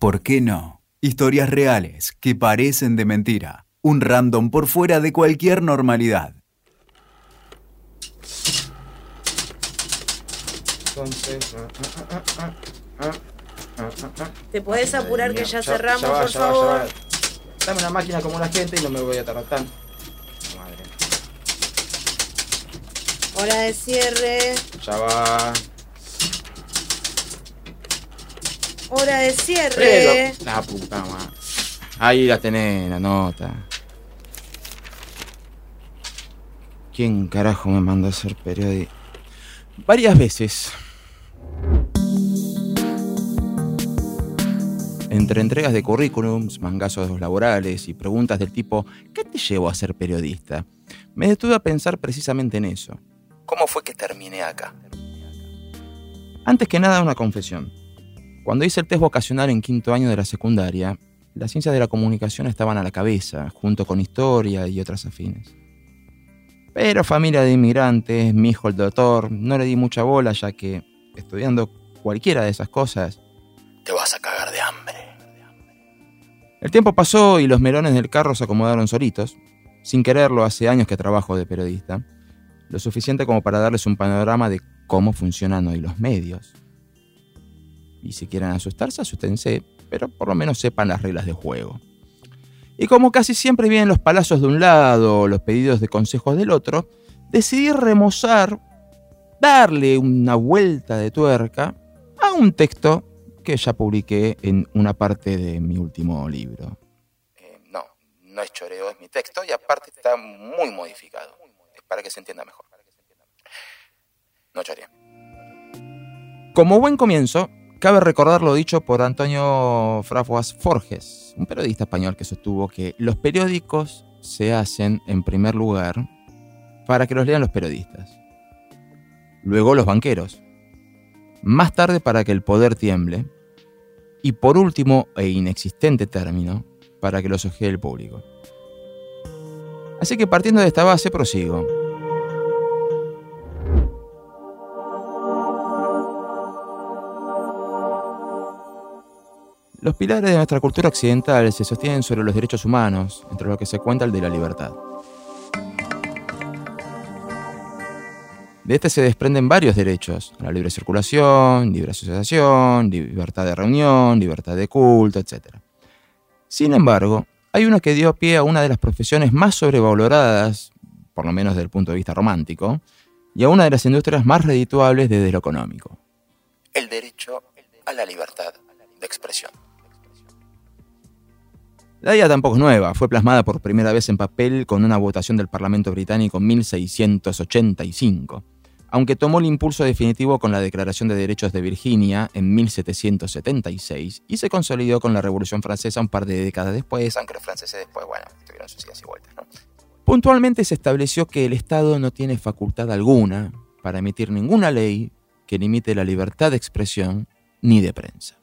¿Por qué no? Historias reales que parecen de mentira. Un random por fuera de cualquier normalidad. Entonces. ¿Te podés apurar que ya cerramos, va, por ya va, ya favor? va. Dame una máquina como la gente y no me voy a tardar tanto. Madre. Hora de cierre. Ya va. Hora de cierre. La puta madre. Ahí la tenés, la nota. ¿Quién carajo me mandó a hacer periodista? Varias veces. Entre entregas de currículums, mangazos laborales y preguntas del tipo ¿qué te llevó a ser periodista? Me detuve a pensar precisamente en eso. ¿Cómo fue que terminé acá? Antes que nada, una confesión. Cuando hice el test vocacional en quinto año de la secundaria, las ciencias de la comunicación estaban a la cabeza, junto con historia y otras afines. Pero familia de inmigrantes, mi hijo el doctor, no le di mucha bola ya que, estudiando cualquiera de esas cosas, te vas a cagar de hambre. El tiempo pasó y los melones del carro se acomodaron solitos. Sin quererlo, hace años que trabajo de periodista. Lo suficiente como para darles un panorama de cómo funcionan hoy los medios. Y si quieren asustarse, asústense, pero por lo menos sepan las reglas de juego. Y como casi siempre vienen los palazos de un lado los pedidos de consejos del otro, decidí remozar, darle una vuelta de tuerca a un texto que ya publiqué en una parte de mi último libro. no, no es choreo, es mi texto y aparte está muy modificado. Es para que se entienda mejor. No choreo. Como buen comienzo, cabe recordar lo dicho por Antonio Fraguas Forges, un periodista español que sostuvo que los periódicos se hacen en primer lugar para que los lean los periodistas. Luego los banqueros. Más tarde para que el poder tiemble. Y por último e inexistente término, para que los ojee el público. Así que partiendo de esta base prosigo. Los pilares de nuestra cultura occidental se sostienen sobre los derechos humanos, entre los que se cuenta el de la libertad. De este se desprenden varios derechos, la libre circulación, libre asociación, libertad de reunión, libertad de culto, etc. Sin embargo, hay uno que dio pie a una de las profesiones más sobrevaloradas, por lo menos desde el punto de vista romántico, y a una de las industrias más redituables desde lo económico. El derecho a la libertad de expresión. La idea tampoco es nueva, fue plasmada por primera vez en papel con una votación del Parlamento británico en 1685, aunque tomó el impulso definitivo con la Declaración de Derechos de Virginia en 1776 y se consolidó con la Revolución Francesa un par de décadas después, aunque los franceses después, bueno, tuvieron sus y vueltas, ¿no? Puntualmente se estableció que el Estado no tiene facultad alguna para emitir ninguna ley que limite la libertad de expresión ni de prensa.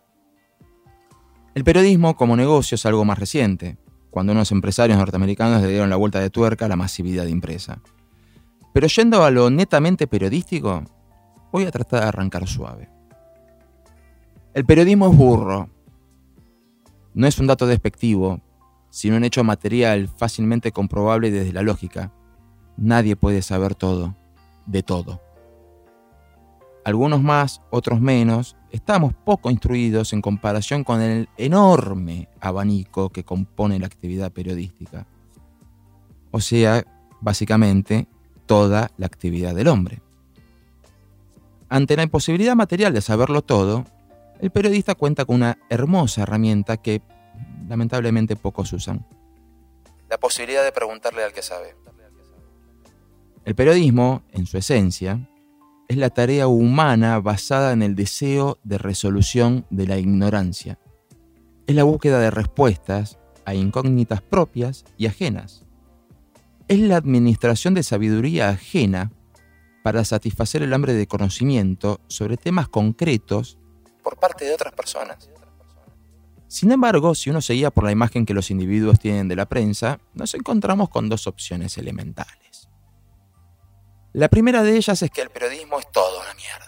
El periodismo como negocio es algo más reciente, cuando unos empresarios norteamericanos le dieron la vuelta de tuerca a la masividad impresa. Pero yendo a lo netamente periodístico, voy a tratar de arrancar suave. El periodismo es burro. No es un dato despectivo, sino un hecho material fácilmente comprobable desde la lógica. Nadie puede saber todo, de todo. Algunos más, otros menos, estamos poco instruidos en comparación con el enorme abanico que compone la actividad periodística. O sea, básicamente, toda la actividad del hombre. Ante la imposibilidad material de saberlo todo, el periodista cuenta con una hermosa herramienta que lamentablemente pocos usan. La posibilidad de preguntarle al que sabe. El periodismo, en su esencia, es la tarea humana basada en el deseo de resolución de la ignorancia. Es la búsqueda de respuestas a incógnitas propias y ajenas. Es la administración de sabiduría ajena para satisfacer el hambre de conocimiento sobre temas concretos por parte de otras personas. Sin embargo, si uno se guía por la imagen que los individuos tienen de la prensa, nos encontramos con dos opciones elementales. La primera de ellas es que el periodismo es todo una mierda.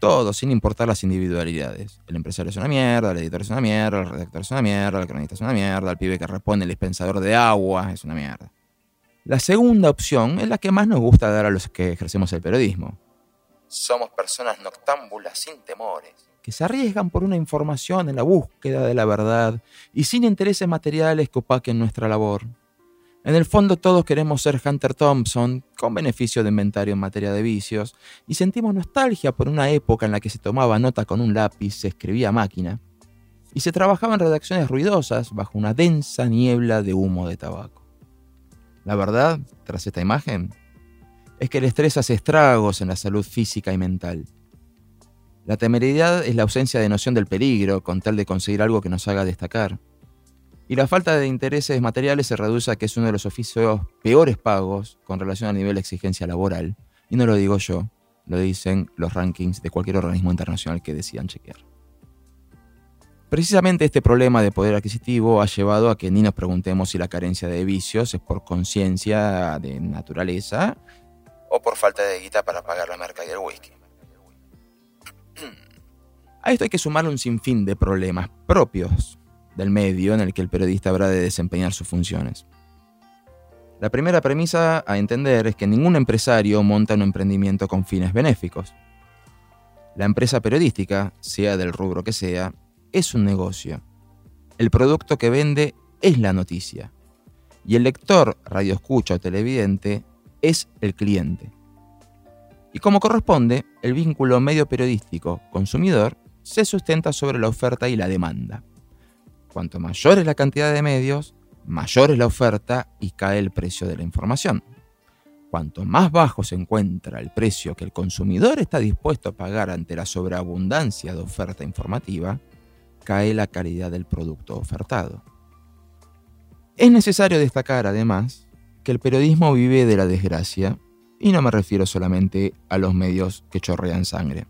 Todos, sin importar las individualidades. El empresario es una mierda, el editor es una mierda, el redactor es una mierda, el cronista es una mierda, el pibe que responde, el dispensador de agua es una mierda. La segunda opción es la que más nos gusta dar a los que ejercemos el periodismo. Somos personas noctámbulas sin temores, que se arriesgan por una información en la búsqueda de la verdad y sin intereses materiales que opaquen nuestra labor. En el fondo todos queremos ser Hunter Thompson, con beneficio de inventario en materia de vicios, y sentimos nostalgia por una época en la que se tomaba nota con un lápiz, se escribía máquina, y se trabajaba en redacciones ruidosas bajo una densa niebla de humo de tabaco. La verdad, tras esta imagen, es que el estrés hace estragos en la salud física y mental. La temeridad es la ausencia de noción del peligro con tal de conseguir algo que nos haga destacar. Y la falta de intereses materiales se reduce a que es uno de los oficios peores pagos con relación al nivel de exigencia laboral. Y no lo digo yo, lo dicen los rankings de cualquier organismo internacional que decidan chequear. Precisamente este problema de poder adquisitivo ha llevado a que ni nos preguntemos si la carencia de vicios es por conciencia de naturaleza o por falta de guita para pagar la marca y el whisky. A esto hay que sumarle un sinfín de problemas propios del medio en el que el periodista habrá de desempeñar sus funciones. La primera premisa a entender es que ningún empresario monta un emprendimiento con fines benéficos. La empresa periodística, sea del rubro que sea, es un negocio. El producto que vende es la noticia. Y el lector, radioescucha o televidente es el cliente. Y como corresponde, el vínculo medio periodístico-consumidor se sustenta sobre la oferta y la demanda. Cuanto mayor es la cantidad de medios, mayor es la oferta y cae el precio de la información. Cuanto más bajo se encuentra el precio que el consumidor está dispuesto a pagar ante la sobreabundancia de oferta informativa, cae la calidad del producto ofertado. Es necesario destacar, además, que el periodismo vive de la desgracia, y no me refiero solamente a los medios que chorrean sangre.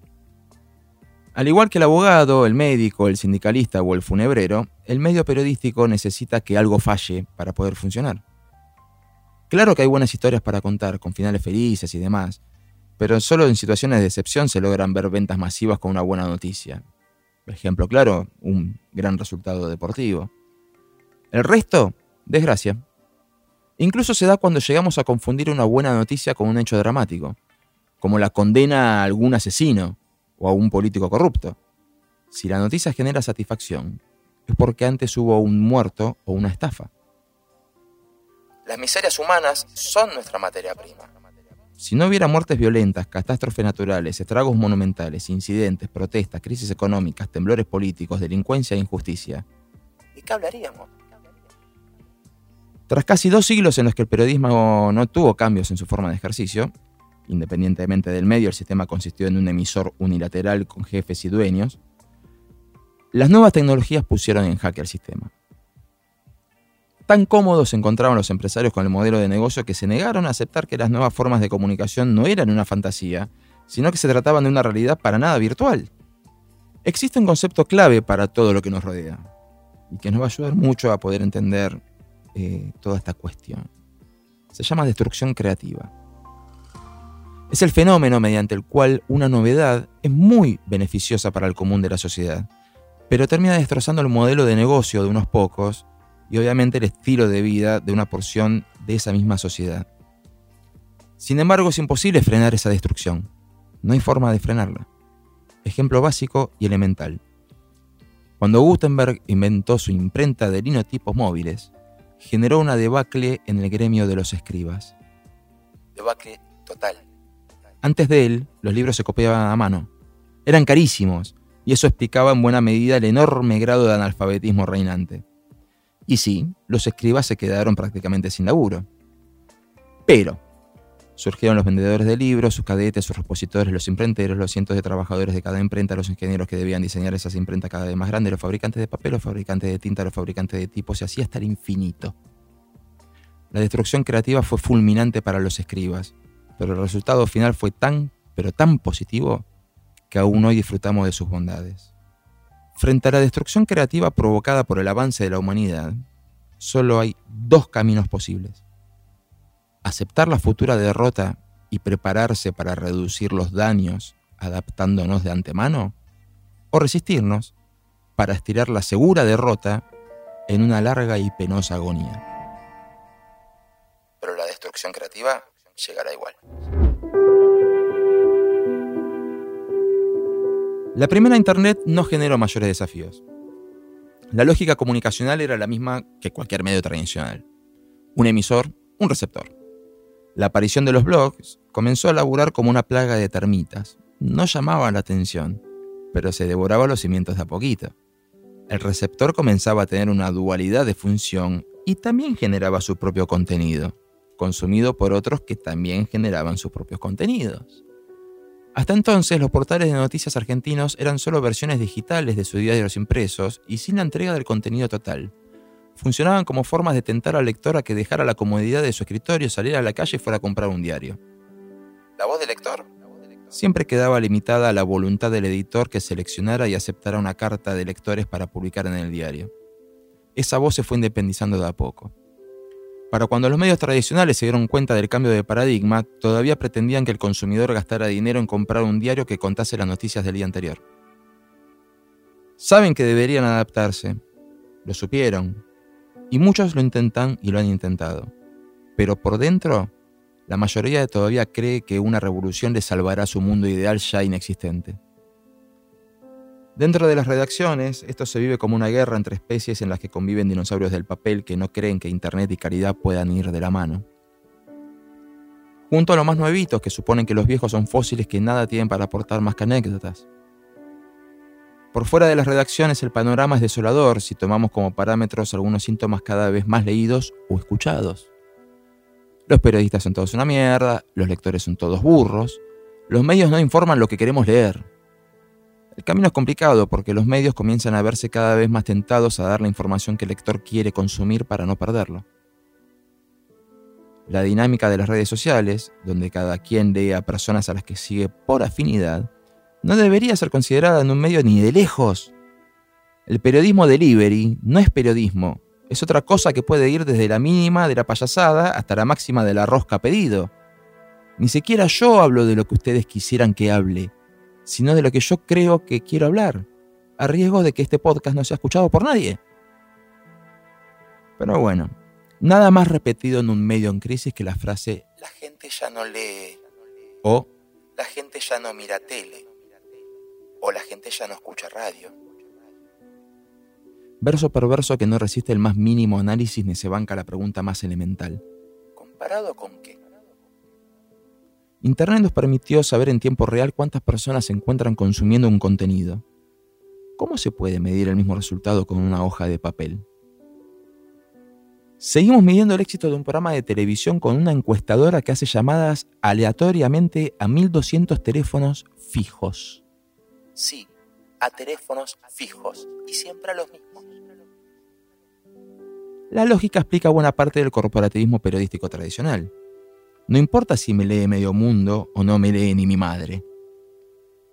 Al igual que el abogado, el médico, el sindicalista o el funebrero, el medio periodístico necesita que algo falle para poder funcionar. Claro que hay buenas historias para contar, con finales felices y demás, pero solo en situaciones de excepción se logran ver ventas masivas con una buena noticia. Por ejemplo, claro, un gran resultado deportivo. El resto, desgracia. Incluso se da cuando llegamos a confundir una buena noticia con un hecho dramático, como la condena a algún asesino o a un político corrupto. Si la noticia genera satisfacción, es porque antes hubo un muerto o una estafa. Las miserias humanas son nuestra materia prima. Si no hubiera muertes violentas, catástrofes naturales, estragos monumentales, incidentes, protestas, crisis económicas, temblores políticos, delincuencia e injusticia, ¿de qué hablaríamos? Tras casi dos siglos en los que el periodismo no tuvo cambios en su forma de ejercicio, Independientemente del medio, el sistema consistió en un emisor unilateral con jefes y dueños. Las nuevas tecnologías pusieron en jaque al sistema. Tan cómodos se encontraban los empresarios con el modelo de negocio que se negaron a aceptar que las nuevas formas de comunicación no eran una fantasía, sino que se trataban de una realidad para nada virtual. Existe un concepto clave para todo lo que nos rodea y que nos va a ayudar mucho a poder entender eh, toda esta cuestión. Se llama destrucción creativa. Es el fenómeno mediante el cual una novedad es muy beneficiosa para el común de la sociedad, pero termina destrozando el modelo de negocio de unos pocos y obviamente el estilo de vida de una porción de esa misma sociedad. Sin embargo, es imposible frenar esa destrucción. No hay forma de frenarla. Ejemplo básico y elemental. Cuando Gutenberg inventó su imprenta de linotipos móviles, generó una debacle en el gremio de los escribas. Debacle total. Antes de él, los libros se copiaban a mano. Eran carísimos, y eso explicaba en buena medida el enorme grado de analfabetismo reinante. Y sí, los escribas se quedaron prácticamente sin laburo. Pero surgieron los vendedores de libros, sus cadetes, sus repositores, los imprenteros, los cientos de trabajadores de cada imprenta, los ingenieros que debían diseñar esas imprentas cada vez más grandes, los fabricantes de papel, los fabricantes de tinta, los fabricantes de tipos, y así hasta el infinito. La destrucción creativa fue fulminante para los escribas, pero el resultado final fue tan, pero tan positivo que aún hoy disfrutamos de sus bondades. Frente a la destrucción creativa provocada por el avance de la humanidad, solo hay dos caminos posibles. Aceptar la futura derrota y prepararse para reducir los daños adaptándonos de antemano, o resistirnos para estirar la segura derrota en una larga y penosa agonía. Pero la destrucción creativa llegará igual. La primera Internet no generó mayores desafíos. La lógica comunicacional era la misma que cualquier medio tradicional. Un emisor, un receptor. La aparición de los blogs comenzó a laburar como una plaga de termitas. No llamaba la atención, pero se devoraba los cimientos de a poquito. El receptor comenzaba a tener una dualidad de función y también generaba su propio contenido, consumido por otros que también generaban sus propios contenidos. Hasta entonces, los portales de noticias argentinos eran solo versiones digitales de sus diarios impresos y sin la entrega del contenido total. Funcionaban como formas de tentar al lector a que dejara la comodidad de su escritorio, saliera a la calle y fuera a comprar un diario. La voz del lector siempre quedaba limitada a la voluntad del editor que seleccionara y aceptara una carta de lectores para publicar en el diario. Esa voz se fue independizando de a poco. Para cuando los medios tradicionales se dieron cuenta del cambio de paradigma, todavía pretendían que el consumidor gastara dinero en comprar un diario que contase las noticias del día anterior. Saben que deberían adaptarse, lo supieron, y muchos lo intentan y lo han intentado. Pero por dentro, la mayoría todavía cree que una revolución le salvará su mundo ideal ya inexistente. Dentro de las redacciones, esto se vive como una guerra entre especies en las que conviven dinosaurios del papel que no creen que Internet y caridad puedan ir de la mano. Junto a los más nuevitos que suponen que los viejos son fósiles que nada tienen para aportar más que anécdotas. Por fuera de las redacciones el panorama es desolador si tomamos como parámetros algunos síntomas cada vez más leídos o escuchados. Los periodistas son todos una mierda, los lectores son todos burros, los medios no informan lo que queremos leer, el camino es complicado porque los medios comienzan a verse cada vez más tentados a dar la información que el lector quiere consumir para no perderlo. La dinámica de las redes sociales, donde cada quien lee a personas a las que sigue por afinidad, no debería ser considerada en un medio ni de lejos. El periodismo delivery no es periodismo, es otra cosa que puede ir desde la mínima de la payasada hasta la máxima de la rosca pedido. Ni siquiera yo hablo de lo que ustedes quisieran que hable sino de lo que yo creo que quiero hablar, a riesgo de que este podcast no sea escuchado por nadie. Pero bueno, nada más repetido en un medio en crisis que la frase la gente ya no lee o la gente ya no mira tele o la gente ya no escucha radio. Verso perverso que no resiste el más mínimo análisis ni se banca la pregunta más elemental. ¿Comparado con qué? Internet nos permitió saber en tiempo real cuántas personas se encuentran consumiendo un contenido. ¿Cómo se puede medir el mismo resultado con una hoja de papel? Seguimos midiendo el éxito de un programa de televisión con una encuestadora que hace llamadas aleatoriamente a 1200 teléfonos fijos. Sí, a teléfonos fijos y siempre a los mismos. La lógica explica buena parte del corporativismo periodístico tradicional. No importa si me lee medio mundo o no me lee ni mi madre.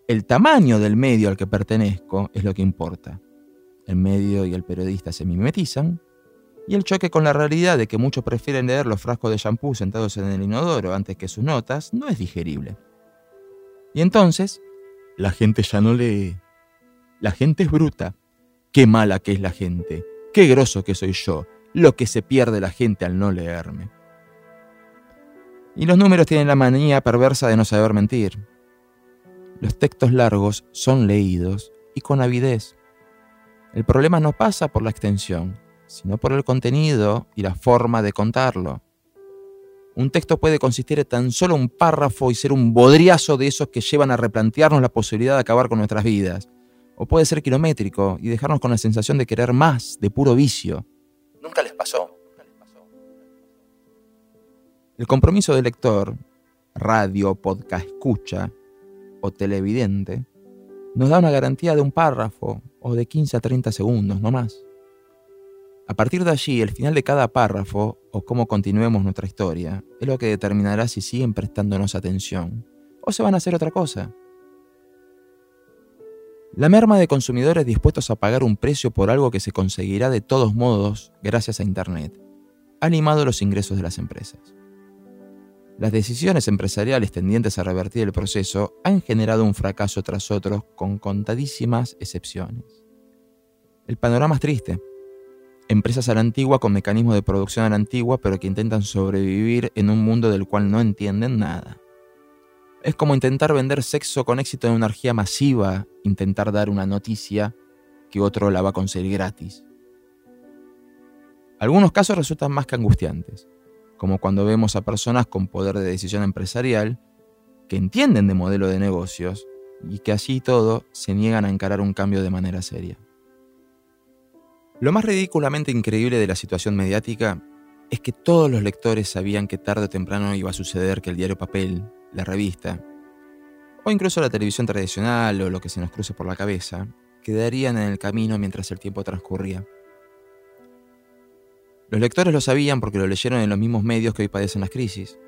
El tamaño del medio al que pertenezco es lo que importa. El medio y el periodista se mimetizan y el choque con la realidad de que muchos prefieren leer los frascos de shampoo sentados en el inodoro antes que sus notas no es digerible. Y entonces, la gente ya no lee. La gente es bruta. Qué mala que es la gente. Qué groso que soy yo. Lo que se pierde la gente al no leerme. Y los números tienen la manía perversa de no saber mentir. Los textos largos son leídos y con avidez. El problema no pasa por la extensión, sino por el contenido y la forma de contarlo. Un texto puede consistir en tan solo un párrafo y ser un bodriazo de esos que llevan a replantearnos la posibilidad de acabar con nuestras vidas. O puede ser kilométrico y dejarnos con la sensación de querer más, de puro vicio. Nunca les pasó. El compromiso del lector, radio, podcast, escucha o televidente, nos da una garantía de un párrafo o de 15 a 30 segundos, no más. A partir de allí, el final de cada párrafo o cómo continuemos nuestra historia es lo que determinará si siguen prestándonos atención o se van a hacer otra cosa. La merma de consumidores dispuestos a pagar un precio por algo que se conseguirá de todos modos gracias a Internet ha animado los ingresos de las empresas. Las decisiones empresariales tendientes a revertir el proceso han generado un fracaso tras otro con contadísimas excepciones. El panorama es triste. Empresas a la antigua con mecanismos de producción a la antigua pero que intentan sobrevivir en un mundo del cual no entienden nada. Es como intentar vender sexo con éxito en una orgía masiva, intentar dar una noticia que otro la va a conseguir gratis. Algunos casos resultan más que angustiantes como cuando vemos a personas con poder de decisión empresarial que entienden de modelo de negocios y que así todo se niegan a encarar un cambio de manera seria. Lo más ridículamente increíble de la situación mediática es que todos los lectores sabían que tarde o temprano iba a suceder que el diario papel, la revista, o incluso la televisión tradicional o lo que se nos cruce por la cabeza, quedarían en el camino mientras el tiempo transcurría. Los lectores lo sabían porque lo leyeron en los mismos medios que hoy padecen las crisis.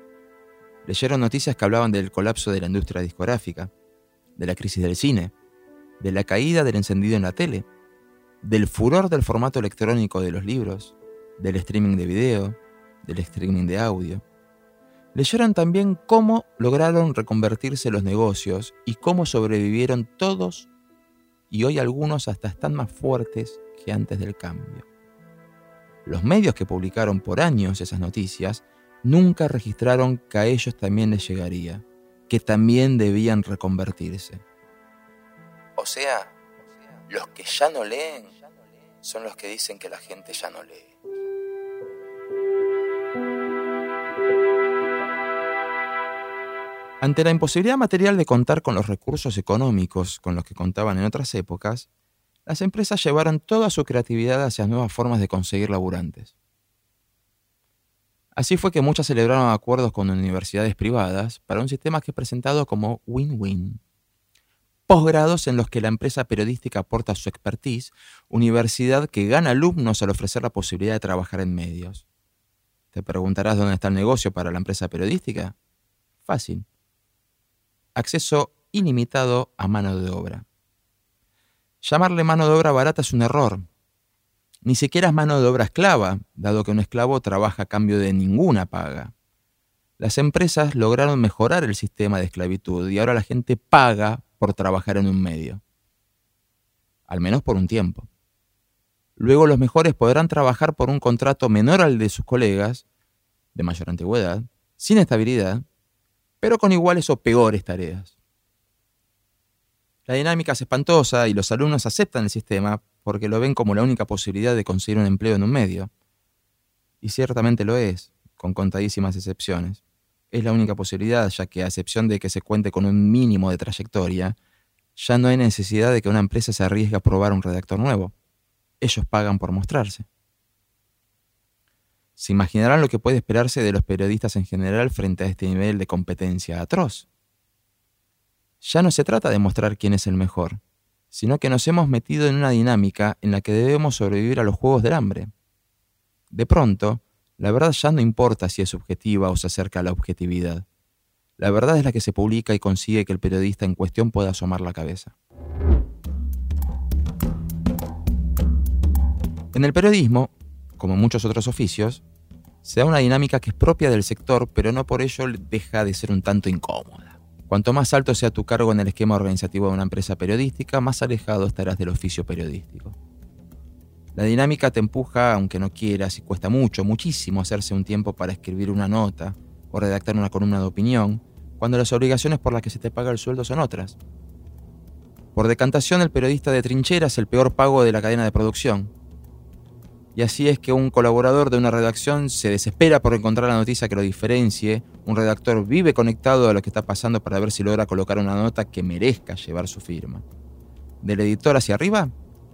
Leyeron noticias que hablaban del colapso de la industria discográfica, de la crisis del cine, de la caída del encendido en la tele, del furor del formato electrónico de los libros, del streaming de video, del streaming de audio. Leyeron también cómo lograron reconvertirse los negocios y cómo sobrevivieron todos y hoy algunos hasta están más fuertes que antes del cambio. Los medios que publicaron por años esas noticias nunca registraron que a ellos también les llegaría, que también debían reconvertirse. O sea, los que ya no leen son los que dicen que la gente ya no lee. Ante la imposibilidad material de contar con los recursos económicos con los que contaban en otras épocas, las empresas llevaron toda su creatividad hacia nuevas formas de conseguir laburantes. Así fue que muchas celebraron acuerdos con universidades privadas para un sistema que es presentado como win-win. Posgrados en los que la empresa periodística aporta su expertise, universidad que gana alumnos al ofrecer la posibilidad de trabajar en medios. ¿Te preguntarás dónde está el negocio para la empresa periodística? Fácil. Acceso ilimitado a mano de obra. Llamarle mano de obra barata es un error. Ni siquiera es mano de obra esclava, dado que un esclavo trabaja a cambio de ninguna paga. Las empresas lograron mejorar el sistema de esclavitud y ahora la gente paga por trabajar en un medio. Al menos por un tiempo. Luego los mejores podrán trabajar por un contrato menor al de sus colegas, de mayor antigüedad, sin estabilidad, pero con iguales o peores tareas. La dinámica es espantosa y los alumnos aceptan el sistema porque lo ven como la única posibilidad de conseguir un empleo en un medio. Y ciertamente lo es, con contadísimas excepciones. Es la única posibilidad, ya que a excepción de que se cuente con un mínimo de trayectoria, ya no hay necesidad de que una empresa se arriesgue a probar un redactor nuevo. Ellos pagan por mostrarse. Se imaginarán lo que puede esperarse de los periodistas en general frente a este nivel de competencia atroz ya no se trata de mostrar quién es el mejor, sino que nos hemos metido en una dinámica en la que debemos sobrevivir a los juegos del hambre. De pronto, la verdad ya no importa si es subjetiva o se acerca a la objetividad. La verdad es la que se publica y consigue que el periodista en cuestión pueda asomar la cabeza. En el periodismo, como en muchos otros oficios, se da una dinámica que es propia del sector, pero no por ello deja de ser un tanto incómoda. Cuanto más alto sea tu cargo en el esquema organizativo de una empresa periodística, más alejado estarás del oficio periodístico. La dinámica te empuja, aunque no quieras, y cuesta mucho, muchísimo hacerse un tiempo para escribir una nota o redactar una columna de opinión, cuando las obligaciones por las que se te paga el sueldo son otras. Por decantación, el periodista de trinchera es el peor pago de la cadena de producción, y así es que un colaborador de una redacción se desespera por encontrar la noticia que lo diferencie, un redactor vive conectado a lo que está pasando para ver si logra colocar una nota que merezca llevar su firma. Del editor hacia arriba,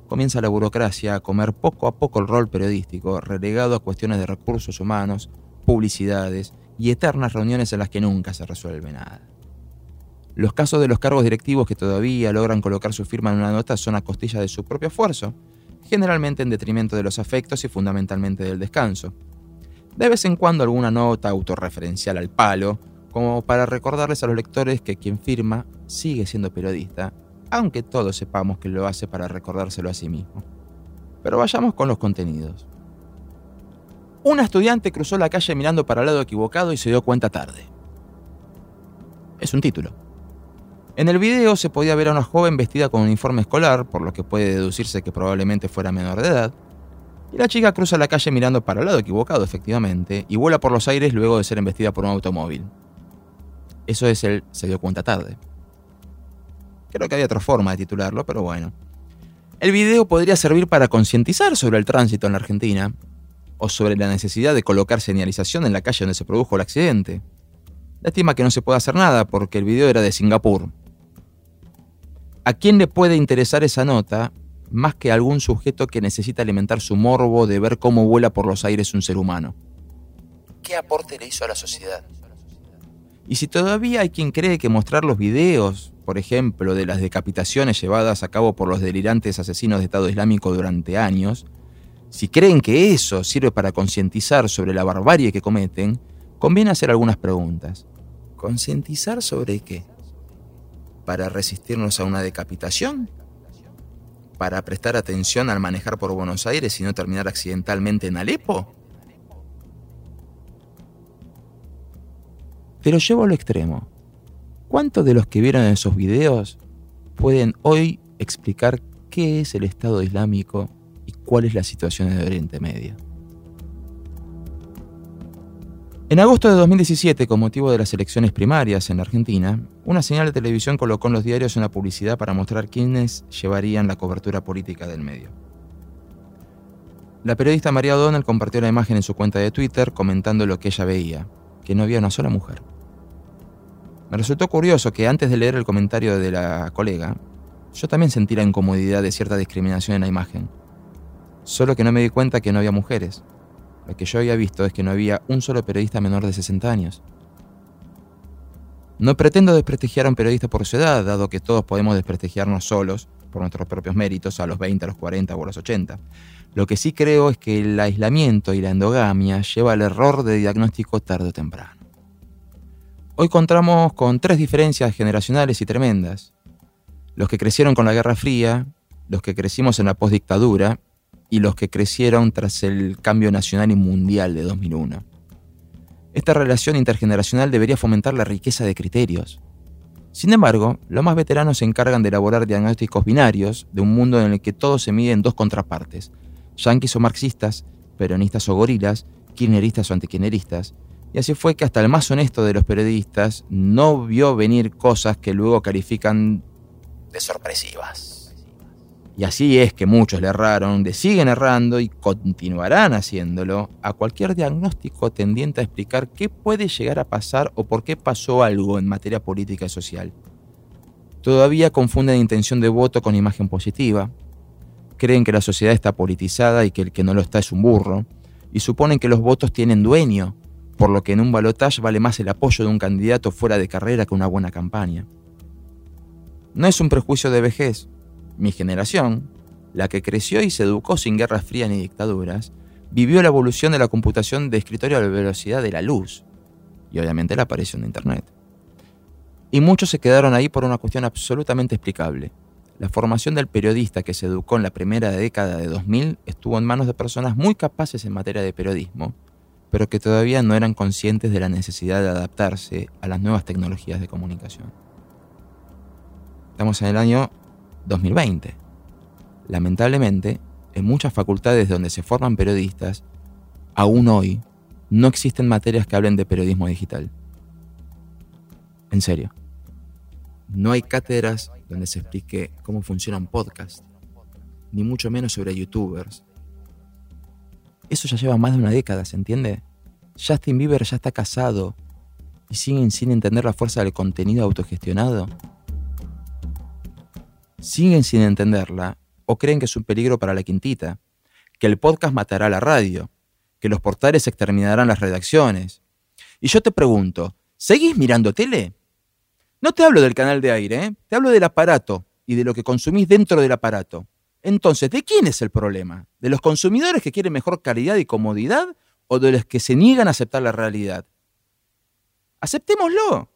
comienza la burocracia a comer poco a poco el rol periodístico, relegado a cuestiones de recursos humanos, publicidades y eternas reuniones en las que nunca se resuelve nada. Los casos de los cargos directivos que todavía logran colocar su firma en una nota son a costilla de su propio esfuerzo, generalmente en detrimento de los afectos y fundamentalmente del descanso. De vez en cuando alguna nota autorreferencial al palo, como para recordarles a los lectores que quien firma sigue siendo periodista, aunque todos sepamos que lo hace para recordárselo a sí mismo. Pero vayamos con los contenidos. Una estudiante cruzó la calle mirando para el lado equivocado y se dio cuenta tarde. Es un título. En el video se podía ver a una joven vestida con un uniforme escolar, por lo que puede deducirse que probablemente fuera menor de edad, y la chica cruza la calle mirando para el lado equivocado, efectivamente, y vuela por los aires luego de ser embestida por un automóvil. Eso es el se dio cuenta tarde. Creo que había otra forma de titularlo, pero bueno. El video podría servir para concientizar sobre el tránsito en la Argentina, o sobre la necesidad de colocar señalización en la calle donde se produjo el accidente. Lástima que no se puede hacer nada porque el video era de Singapur. ¿A quién le puede interesar esa nota más que a algún sujeto que necesita alimentar su morbo de ver cómo vuela por los aires un ser humano? ¿Qué aporte le hizo a la sociedad? Y si todavía hay quien cree que mostrar los videos, por ejemplo, de las decapitaciones llevadas a cabo por los delirantes asesinos de Estado Islámico durante años, si creen que eso sirve para concientizar sobre la barbarie que cometen, conviene hacer algunas preguntas. ¿Concientizar sobre qué? ¿Para resistirnos a una decapitación? ¿Para prestar atención al manejar por Buenos Aires y no terminar accidentalmente en Alepo? Te lo llevo al extremo. ¿Cuántos de los que vieron esos videos pueden hoy explicar qué es el Estado Islámico cuál es la situación en Oriente Medio. En agosto de 2017, con motivo de las elecciones primarias en Argentina, una señal de televisión colocó en los diarios una publicidad para mostrar quiénes llevarían la cobertura política del medio. La periodista María O'Donnell compartió la imagen en su cuenta de Twitter comentando lo que ella veía, que no había una sola mujer. Me resultó curioso que antes de leer el comentario de la colega, yo también sentí la incomodidad de cierta discriminación en la imagen Solo que no me di cuenta que no había mujeres. Lo que yo había visto es que no había un solo periodista menor de 60 años. No pretendo desprestigiar a un periodista por su edad, dado que todos podemos desprestigiarnos solos, por nuestros propios méritos, a los 20, a los 40 o a los 80. Lo que sí creo es que el aislamiento y la endogamia lleva al error de diagnóstico tarde o temprano. Hoy contamos con tres diferencias generacionales y tremendas. Los que crecieron con la Guerra Fría, los que crecimos en la postdictadura y los que crecieron tras el cambio nacional y mundial de 2001. Esta relación intergeneracional debería fomentar la riqueza de criterios. Sin embargo, los más veteranos se encargan de elaborar diagnósticos binarios de un mundo en el que todo se mide en dos contrapartes, yanquis o marxistas, peronistas o gorilas, kirchneristas o antikirchneristas, y así fue que hasta el más honesto de los periodistas no vio venir cosas que luego califican de sorpresivas. Y así es que muchos le erraron, le siguen errando y continuarán haciéndolo a cualquier diagnóstico tendiente a explicar qué puede llegar a pasar o por qué pasó algo en materia política y social. Todavía confunden intención de voto con imagen positiva, creen que la sociedad está politizada y que el que no lo está es un burro, y suponen que los votos tienen dueño, por lo que en un balotaje vale más el apoyo de un candidato fuera de carrera que una buena campaña. No es un prejuicio de vejez, mi generación, la que creció y se educó sin guerras frías ni dictaduras, vivió la evolución de la computación de escritorio a la velocidad de la luz y obviamente la aparición de Internet. Y muchos se quedaron ahí por una cuestión absolutamente explicable. La formación del periodista que se educó en la primera década de 2000 estuvo en manos de personas muy capaces en materia de periodismo, pero que todavía no eran conscientes de la necesidad de adaptarse a las nuevas tecnologías de comunicación. Estamos en el año 2020. Lamentablemente, en muchas facultades donde se forman periodistas, aún hoy no existen materias que hablen de periodismo digital. En serio. No hay cátedras donde se explique cómo funcionan podcasts, ni mucho menos sobre youtubers. Eso ya lleva más de una década, ¿se entiende? Justin Bieber ya está casado y siguen sin entender la fuerza del contenido autogestionado siguen sin entenderla o creen que es un peligro para la quintita, que el podcast matará la radio, que los portales exterminarán las redacciones. Y yo te pregunto, ¿seguís mirando tele? No te hablo del canal de aire, ¿eh? te hablo del aparato y de lo que consumís dentro del aparato. Entonces, ¿de quién es el problema? ¿De los consumidores que quieren mejor calidad y comodidad o de los que se niegan a aceptar la realidad? Aceptémoslo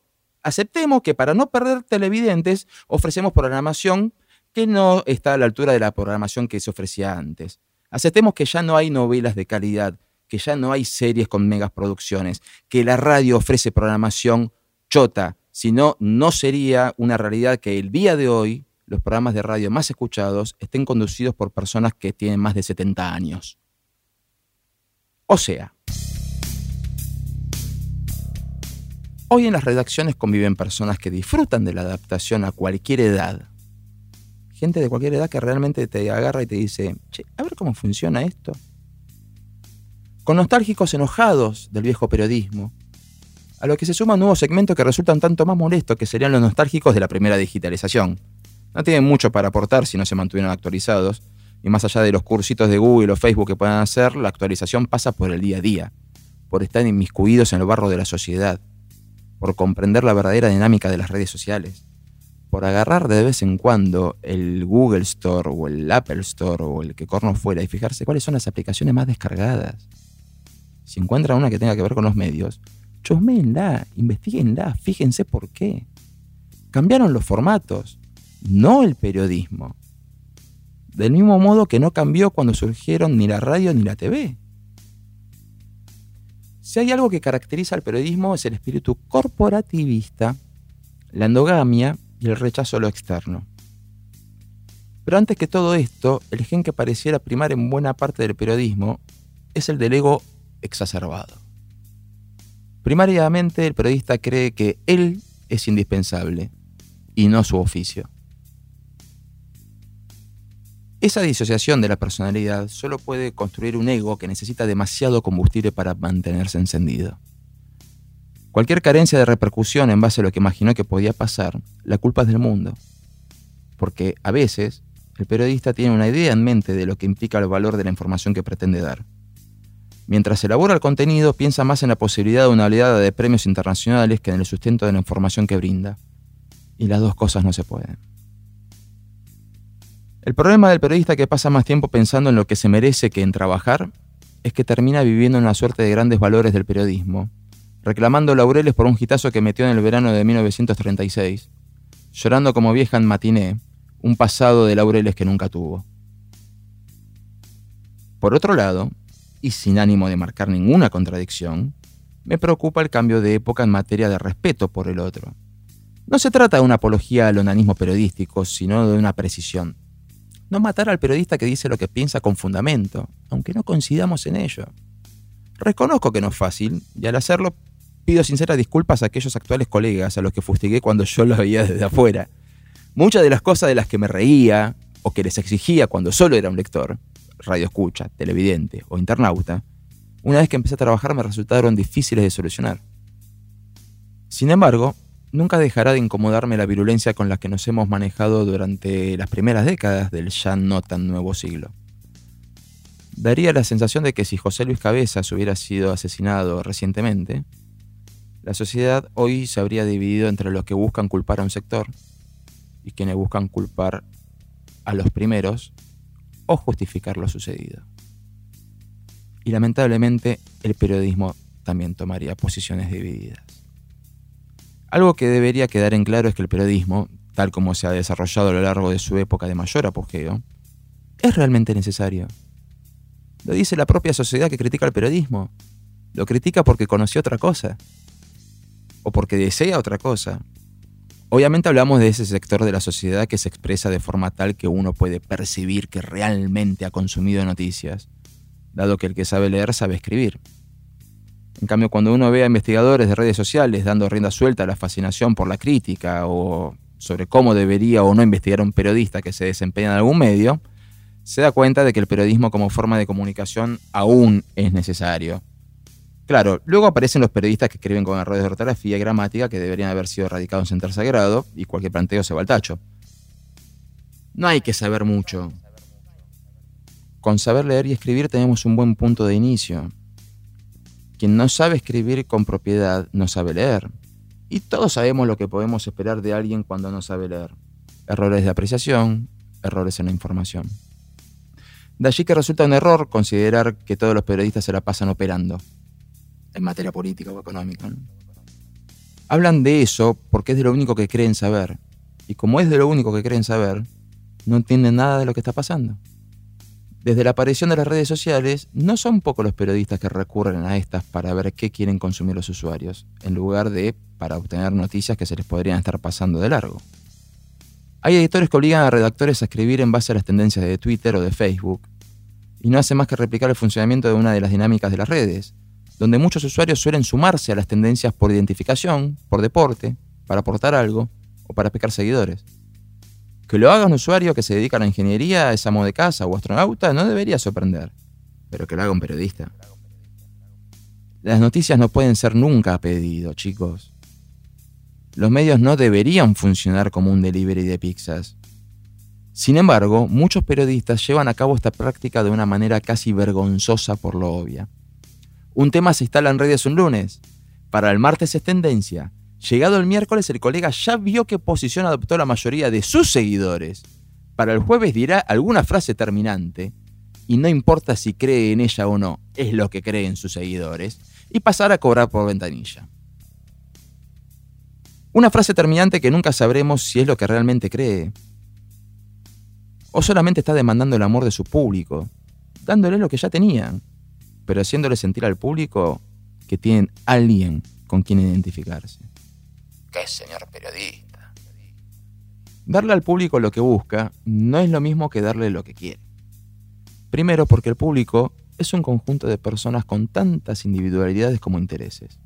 aceptemos que para no perder televidentes ofrecemos programación que no está a la altura de la programación que se ofrecía antes. Aceptemos que ya no hay novelas de calidad, que ya no hay series con megas producciones, que la radio ofrece programación chota, Si no, no sería una realidad que el día de hoy los programas de radio más escuchados estén conducidos por personas que tienen más de 70 años. O sea, hoy en las redacciones conviven personas que disfrutan de la adaptación a cualquier edad. Gente de cualquier edad que realmente te agarra y te dice, che, a ver cómo funciona esto. Con nostálgicos enojados del viejo periodismo, a lo que se suman nuevos segmentos que resultan tanto más molestos que serían los nostálgicos de la primera digitalización. No tienen mucho para aportar si no se mantuvieron actualizados, y más allá de los cursitos de Google o Facebook que puedan hacer, la actualización pasa por el día a día, por estar inmiscuidos en el barro de la sociedad, por comprender la verdadera dinámica de las redes sociales, por agarrar de vez en cuando el Google Store o el Apple Store o el que corno fuera y fijarse cuáles son las aplicaciones más descargadas. Si encuentran una que tenga que ver con los medios, chusmeenla, investiguenla, fíjense por qué. Cambiaron los formatos, no el periodismo. Del mismo modo que no cambió cuando surgieron ni la radio ni la TV. Si hay algo que caracteriza al periodismo es el espíritu corporativista, la endogamia y el rechazo a lo externo. Pero antes que todo esto, el gen que pareciera primar en buena parte del periodismo es el del ego exacerbado. Primariamente, el periodista cree que él es indispensable y no su oficio. Esa disociación de la personalidad solo puede construir un ego que necesita demasiado combustible para mantenerse encendido. Cualquier carencia de repercusión en base a lo que imaginó que podía pasar, la culpa es del mundo. Porque a veces el periodista tiene una idea en mente de lo que implica el valor de la información que pretende dar. Mientras elabora el contenido, piensa más en la posibilidad de una oleada de premios internacionales que en el sustento de la información que brinda. Y las dos cosas no se pueden. El problema del periodista que pasa más tiempo pensando en lo que se merece que en trabajar es que termina viviendo una suerte de grandes valores del periodismo, reclamando laureles por un gitazo que metió en el verano de 1936, llorando como vieja en matiné, un pasado de laureles que nunca tuvo. Por otro lado, y sin ánimo de marcar ninguna contradicción, me preocupa el cambio de época en materia de respeto por el otro. No se trata de una apología al onanismo periodístico, sino de una precisión no matar al periodista que dice lo que piensa con fundamento, aunque no coincidamos en ello. Reconozco que no es fácil, y al hacerlo pido sinceras disculpas a aquellos actuales colegas a los que fustigué cuando yo lo veía desde afuera. Muchas de las cosas de las que me reía o que les exigía cuando solo era un lector, radio escucha, televidente o internauta, una vez que empecé a trabajar me resultaron difíciles de solucionar. Sin embargo, nunca dejará de incomodarme la virulencia con la que nos hemos manejado durante las primeras décadas del ya no tan nuevo siglo. Daría la sensación de que si José Luis Cabezas hubiera sido asesinado recientemente, la sociedad hoy se habría dividido entre los que buscan culpar a un sector y quienes buscan culpar a los primeros o justificar lo sucedido. Y lamentablemente el periodismo también tomaría posiciones divididas. Algo que debería quedar en claro es que el periodismo, tal como se ha desarrollado a lo largo de su época de mayor apogeo, es realmente necesario. Lo dice la propia sociedad que critica el periodismo. Lo critica porque conoció otra cosa. O porque desea otra cosa. Obviamente hablamos de ese sector de la sociedad que se expresa de forma tal que uno puede percibir que realmente ha consumido noticias, dado que el que sabe leer sabe escribir. En cambio, cuando uno ve a investigadores de redes sociales dando rienda suelta a la fascinación por la crítica o sobre cómo debería o no investigar un periodista que se desempeña en algún medio, se da cuenta de que el periodismo como forma de comunicación aún es necesario. Claro, luego aparecen los periodistas que escriben con errores de ortografía y gramática que deberían haber sido erradicados en tercer grado y cualquier planteo se va al tacho. No hay que saber mucho. Con saber leer y escribir tenemos un buen punto de inicio. Quien no sabe escribir con propiedad no sabe leer. Y todos sabemos lo que podemos esperar de alguien cuando no sabe leer. Errores de apreciación, errores en la información. De allí que resulta un error considerar que todos los periodistas se la pasan operando en materia política o económica. Hablan de eso porque es de lo único que creen saber. Y como es de lo único que creen saber, no entienden nada de lo que está pasando. Desde la aparición de las redes sociales, no son pocos los periodistas que recurren a estas para ver qué quieren consumir los usuarios, en lugar de para obtener noticias que se les podrían estar pasando de largo. Hay editores que obligan a redactores a escribir en base a las tendencias de Twitter o de Facebook, y no hace más que replicar el funcionamiento de una de las dinámicas de las redes, donde muchos usuarios suelen sumarse a las tendencias por identificación, por deporte, para aportar algo o para pescar seguidores. Que lo haga un usuario que se dedica a la ingeniería, es amo de casa o astronauta, no debería sorprender. Pero que lo haga un periodista. Las noticias no pueden ser nunca a pedido, chicos. Los medios no deberían funcionar como un delivery de pizzas. Sin embargo, muchos periodistas llevan a cabo esta práctica de una manera casi vergonzosa por lo obvia. Un tema se instala en redes un lunes. Para el martes es tendencia Llegado el miércoles, el colega ya vio qué posición adoptó la mayoría de sus seguidores. Para el jueves dirá alguna frase terminante, y no importa si cree en ella o no, es lo que creen sus seguidores, y pasará a cobrar por ventanilla. Una frase terminante que nunca sabremos si es lo que realmente cree. O solamente está demandando el amor de su público, dándole lo que ya tenían, pero haciéndole sentir al público que tienen alguien con quien identificarse. ¿Qué señor periodista? Darle al público lo que busca no es lo mismo que darle lo que quiere. Primero porque el público es un conjunto de personas con tantas individualidades como intereses.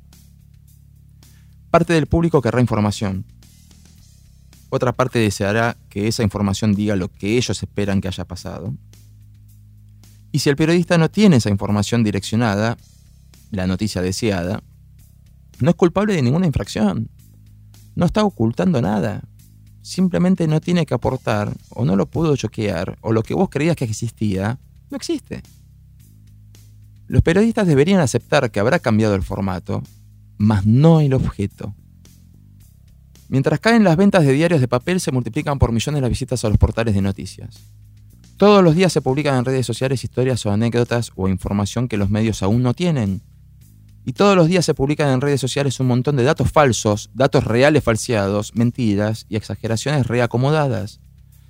Parte del público querrá información. Otra parte deseará que esa información diga lo que ellos esperan que haya pasado. Y si el periodista no tiene esa información direccionada, la noticia deseada, no es culpable de ninguna infracción no está ocultando nada. Simplemente no tiene que aportar, o no lo pudo choquear, o lo que vos creías que existía, no existe. Los periodistas deberían aceptar que habrá cambiado el formato, mas no el objeto. Mientras caen las ventas de diarios de papel, se multiplican por millones las visitas a los portales de noticias. Todos los días se publican en redes sociales historias o anécdotas o información que los medios aún no tienen, y todos los días se publican en redes sociales un montón de datos falsos, datos reales falseados, mentiras y exageraciones reacomodadas.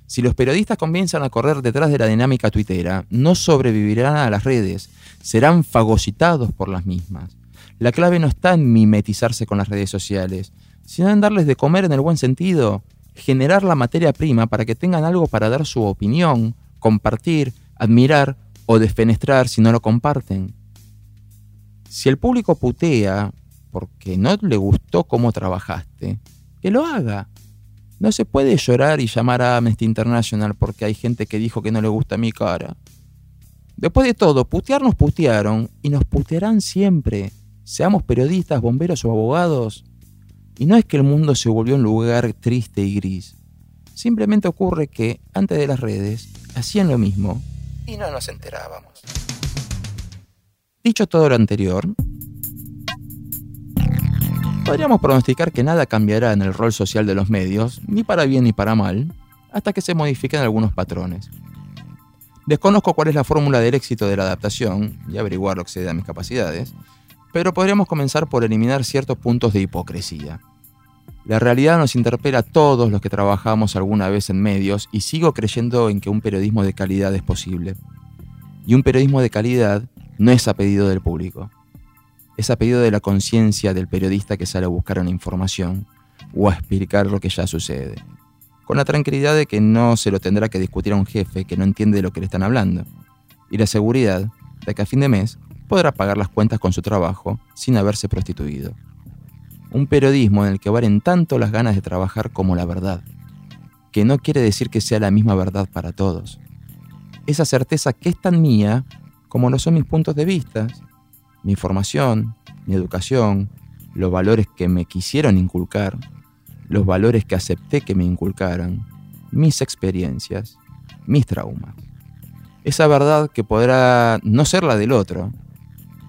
Si los periodistas comienzan a correr detrás de la dinámica tuitera, no sobrevivirán a las redes, serán fagocitados por las mismas. La clave no está en mimetizarse con las redes sociales, sino en darles de comer en el buen sentido, generar la materia prima para que tengan algo para dar su opinión, compartir, admirar o desfenestrar si no lo comparten. Si el público putea porque no le gustó cómo trabajaste, que lo haga. No se puede llorar y llamar a Amnesty International porque hay gente que dijo que no le gusta mi cara. Después de todo, putear nos putearon y nos putearán siempre, seamos periodistas, bomberos o abogados. Y no es que el mundo se volvió un lugar triste y gris. Simplemente ocurre que, antes de las redes, hacían lo mismo y no nos enterábamos. Dicho todo lo anterior, podríamos pronosticar que nada cambiará en el rol social de los medios, ni para bien ni para mal, hasta que se modifiquen algunos patrones. Desconozco cuál es la fórmula del éxito de la adaptación y averiguar lo que se a mis capacidades, pero podríamos comenzar por eliminar ciertos puntos de hipocresía. La realidad nos interpela a todos los que trabajamos alguna vez en medios y sigo creyendo en que un periodismo de calidad es posible. Y un periodismo de calidad no es a pedido del público. Es a pedido de la conciencia del periodista que sale a buscar una información o a explicar lo que ya sucede. Con la tranquilidad de que no se lo tendrá que discutir a un jefe que no entiende de lo que le están hablando. Y la seguridad de que a fin de mes podrá pagar las cuentas con su trabajo sin haberse prostituido. Un periodismo en el que valen tanto las ganas de trabajar como la verdad, que no quiere decir que sea la misma verdad para todos. Esa certeza que es tan mía como lo son mis puntos de vista, mi formación, mi educación, los valores que me quisieron inculcar, los valores que acepté que me inculcaran, mis experiencias, mis traumas. Esa verdad que podrá no ser la del otro,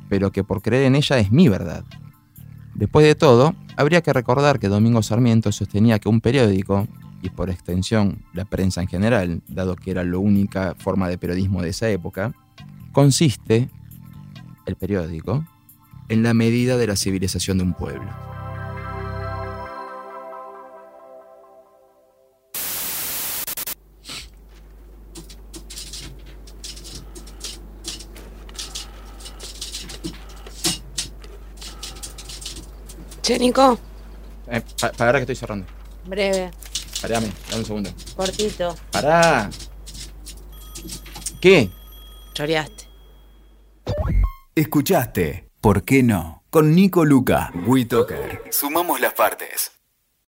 pero que por creer en ella es mi verdad. Después de todo, habría que recordar que Domingo Sarmiento sostenía que un periódico, y por extensión la prensa en general, dado que era la única forma de periodismo de esa época, consiste, el periódico, en la medida de la civilización de un pueblo. Che, Nico. Eh, para que estoy cerrando. Breve. Parame, dame un segundo. Cortito. Pará. ¿Qué? Choreaste. Escuchaste, ¿por qué no? Con Nico Luca, WeToker. Sumamos las partes.